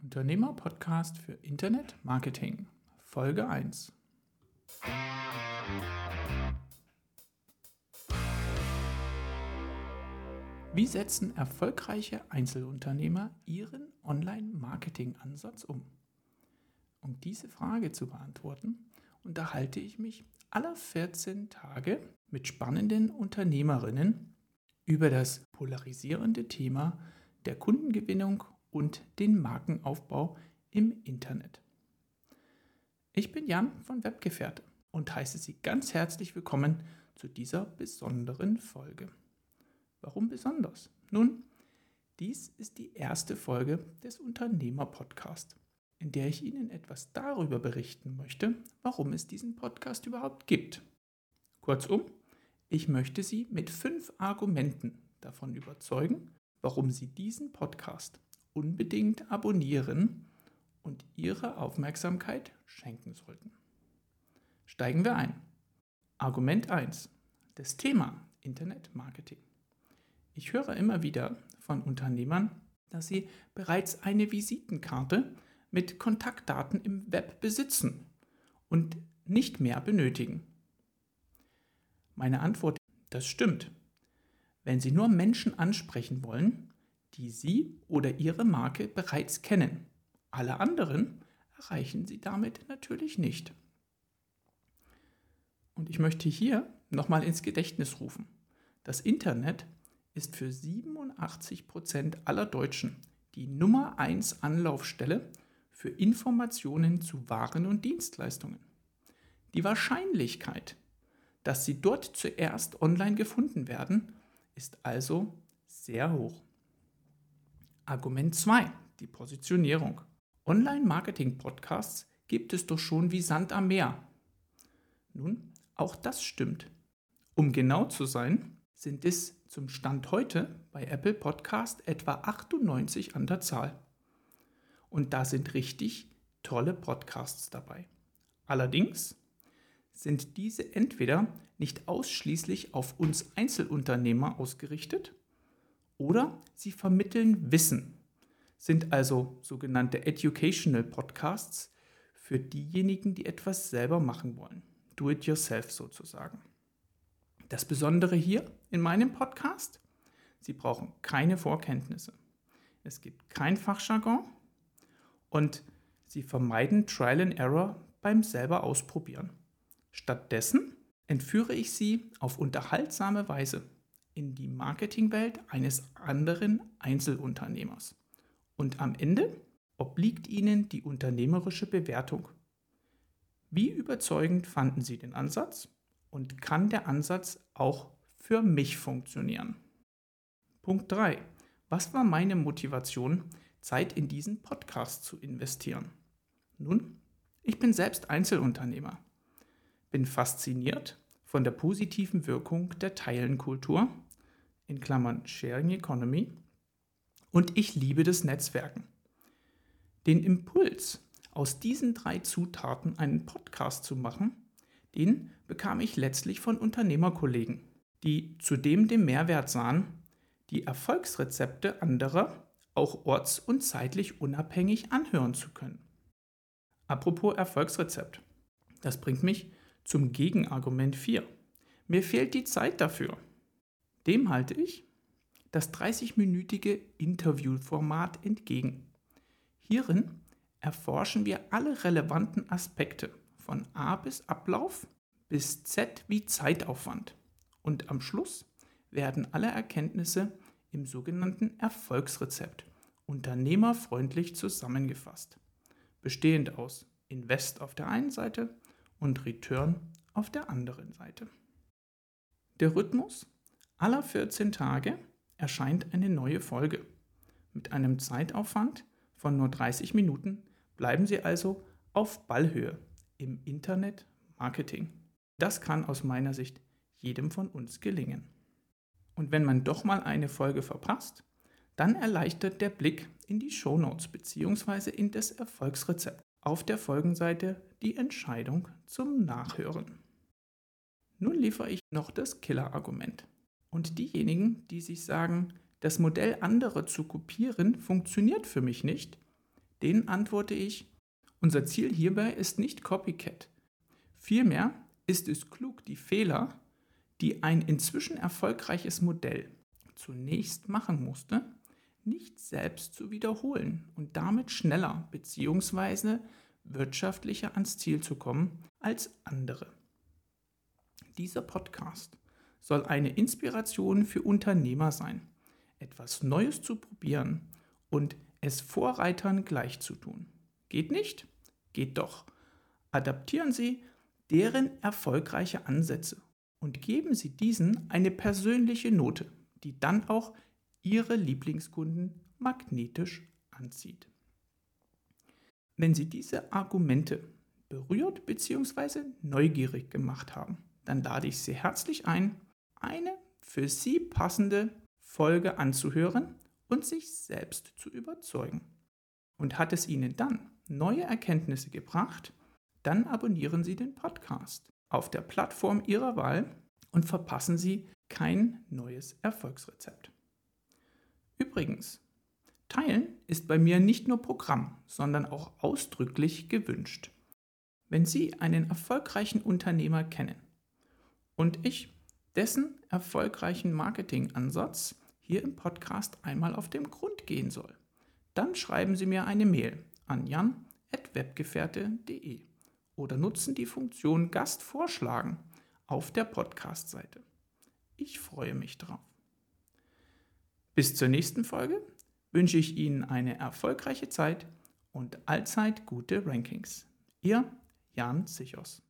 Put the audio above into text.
Unternehmer-Podcast für Internet Marketing, Folge 1. Wie setzen erfolgreiche Einzelunternehmer ihren Online-Marketing-Ansatz um? Um diese Frage zu beantworten, unterhalte ich mich alle 14 Tage mit spannenden Unternehmerinnen über das polarisierende Thema der Kundengewinnung und den Markenaufbau im Internet. Ich bin Jan von Webgefährte und heiße Sie ganz herzlich willkommen zu dieser besonderen Folge. Warum besonders? Nun, dies ist die erste Folge des Unternehmer-Podcast, in der ich Ihnen etwas darüber berichten möchte, warum es diesen Podcast überhaupt gibt. Kurzum, ich möchte Sie mit fünf Argumenten davon überzeugen, warum Sie diesen Podcast unbedingt abonnieren und Ihre Aufmerksamkeit schenken sollten. Steigen wir ein. Argument 1. Das Thema Internet Marketing. Ich höre immer wieder von Unternehmern, dass sie bereits eine Visitenkarte mit Kontaktdaten im Web besitzen und nicht mehr benötigen. Meine Antwort, das stimmt. Wenn Sie nur Menschen ansprechen wollen, die Sie oder Ihre Marke bereits kennen. Alle anderen erreichen Sie damit natürlich nicht. Und ich möchte hier nochmal ins Gedächtnis rufen. Das Internet ist für 87 Prozent aller Deutschen die Nummer 1 Anlaufstelle für Informationen zu Waren und Dienstleistungen. Die Wahrscheinlichkeit, dass sie dort zuerst online gefunden werden, ist also sehr hoch. Argument 2, die Positionierung. Online-Marketing-Podcasts gibt es doch schon wie Sand am Meer. Nun, auch das stimmt. Um genau zu sein, sind es zum Stand heute bei Apple Podcast etwa 98 an der Zahl. Und da sind richtig tolle Podcasts dabei. Allerdings sind diese entweder nicht ausschließlich auf uns Einzelunternehmer ausgerichtet oder sie vermitteln Wissen, sind also sogenannte Educational Podcasts für diejenigen, die etwas selber machen wollen. Do it yourself sozusagen. Das Besondere hier in meinem Podcast, Sie brauchen keine Vorkenntnisse. Es gibt kein Fachjargon und Sie vermeiden Trial and Error beim selber ausprobieren. Stattdessen entführe ich Sie auf unterhaltsame Weise in die Marketingwelt eines anderen Einzelunternehmers. Und am Ende obliegt Ihnen die unternehmerische Bewertung. Wie überzeugend fanden Sie den Ansatz und kann der Ansatz auch für mich funktionieren? Punkt 3. Was war meine Motivation, Zeit in diesen Podcast zu investieren? Nun, ich bin selbst Einzelunternehmer, bin fasziniert von der positiven Wirkung der Teilenkultur in Klammern Sharing Economy. Und ich liebe das Netzwerken. Den Impuls, aus diesen drei Zutaten einen Podcast zu machen, den bekam ich letztlich von Unternehmerkollegen, die zudem den Mehrwert sahen, die Erfolgsrezepte anderer auch orts- und zeitlich unabhängig anhören zu können. Apropos Erfolgsrezept. Das bringt mich zum Gegenargument 4. Mir fehlt die Zeit dafür. Dem halte ich das 30-minütige Interviewformat entgegen. Hierin erforschen wir alle relevanten Aspekte von A bis Ablauf bis Z wie Zeitaufwand. Und am Schluss werden alle Erkenntnisse im sogenannten Erfolgsrezept unternehmerfreundlich zusammengefasst, bestehend aus Invest auf der einen Seite und Return auf der anderen Seite. Der Rhythmus aller 14 Tage erscheint eine neue Folge. Mit einem Zeitaufwand von nur 30 Minuten bleiben Sie also auf Ballhöhe im Internet Marketing. Das kann aus meiner Sicht jedem von uns gelingen. Und wenn man doch mal eine Folge verpasst, dann erleichtert der Blick in die Shownotes bzw. in das Erfolgsrezept auf der Folgenseite die Entscheidung zum Nachhören. Nun liefere ich noch das Killer-Argument. Und diejenigen, die sich sagen, das Modell anderer zu kopieren funktioniert für mich nicht, Denen antworte ich, unser Ziel hierbei ist nicht Copycat. Vielmehr ist es klug, die Fehler, die ein inzwischen erfolgreiches Modell zunächst machen musste, nicht selbst zu wiederholen und damit schneller bzw. wirtschaftlicher ans Ziel zu kommen als andere. Dieser Podcast soll eine Inspiration für Unternehmer sein, etwas Neues zu probieren und es Vorreitern gleich zu tun. Geht nicht? Geht doch. Adaptieren Sie deren erfolgreiche Ansätze und geben Sie diesen eine persönliche Note, die dann auch Ihre Lieblingskunden magnetisch anzieht. Wenn Sie diese Argumente berührt bzw. neugierig gemacht haben, dann lade ich Sie herzlich ein, eine für Sie passende Folge anzuhören und sich selbst zu überzeugen. Und hat es Ihnen dann neue Erkenntnisse gebracht, dann abonnieren Sie den Podcast auf der Plattform Ihrer Wahl und verpassen Sie kein neues Erfolgsrezept. Übrigens, Teilen ist bei mir nicht nur Programm, sondern auch ausdrücklich gewünscht. Wenn Sie einen erfolgreichen Unternehmer kennen und ich dessen erfolgreichen Marketingansatz hier im Podcast einmal auf den Grund gehen soll, dann schreiben Sie mir eine Mail an jan.webgefährte.de oder nutzen die Funktion Gast vorschlagen auf der Podcast-Seite. Ich freue mich drauf. Bis zur nächsten Folge wünsche ich Ihnen eine erfolgreiche Zeit und allzeit gute Rankings. Ihr Jan Sichos.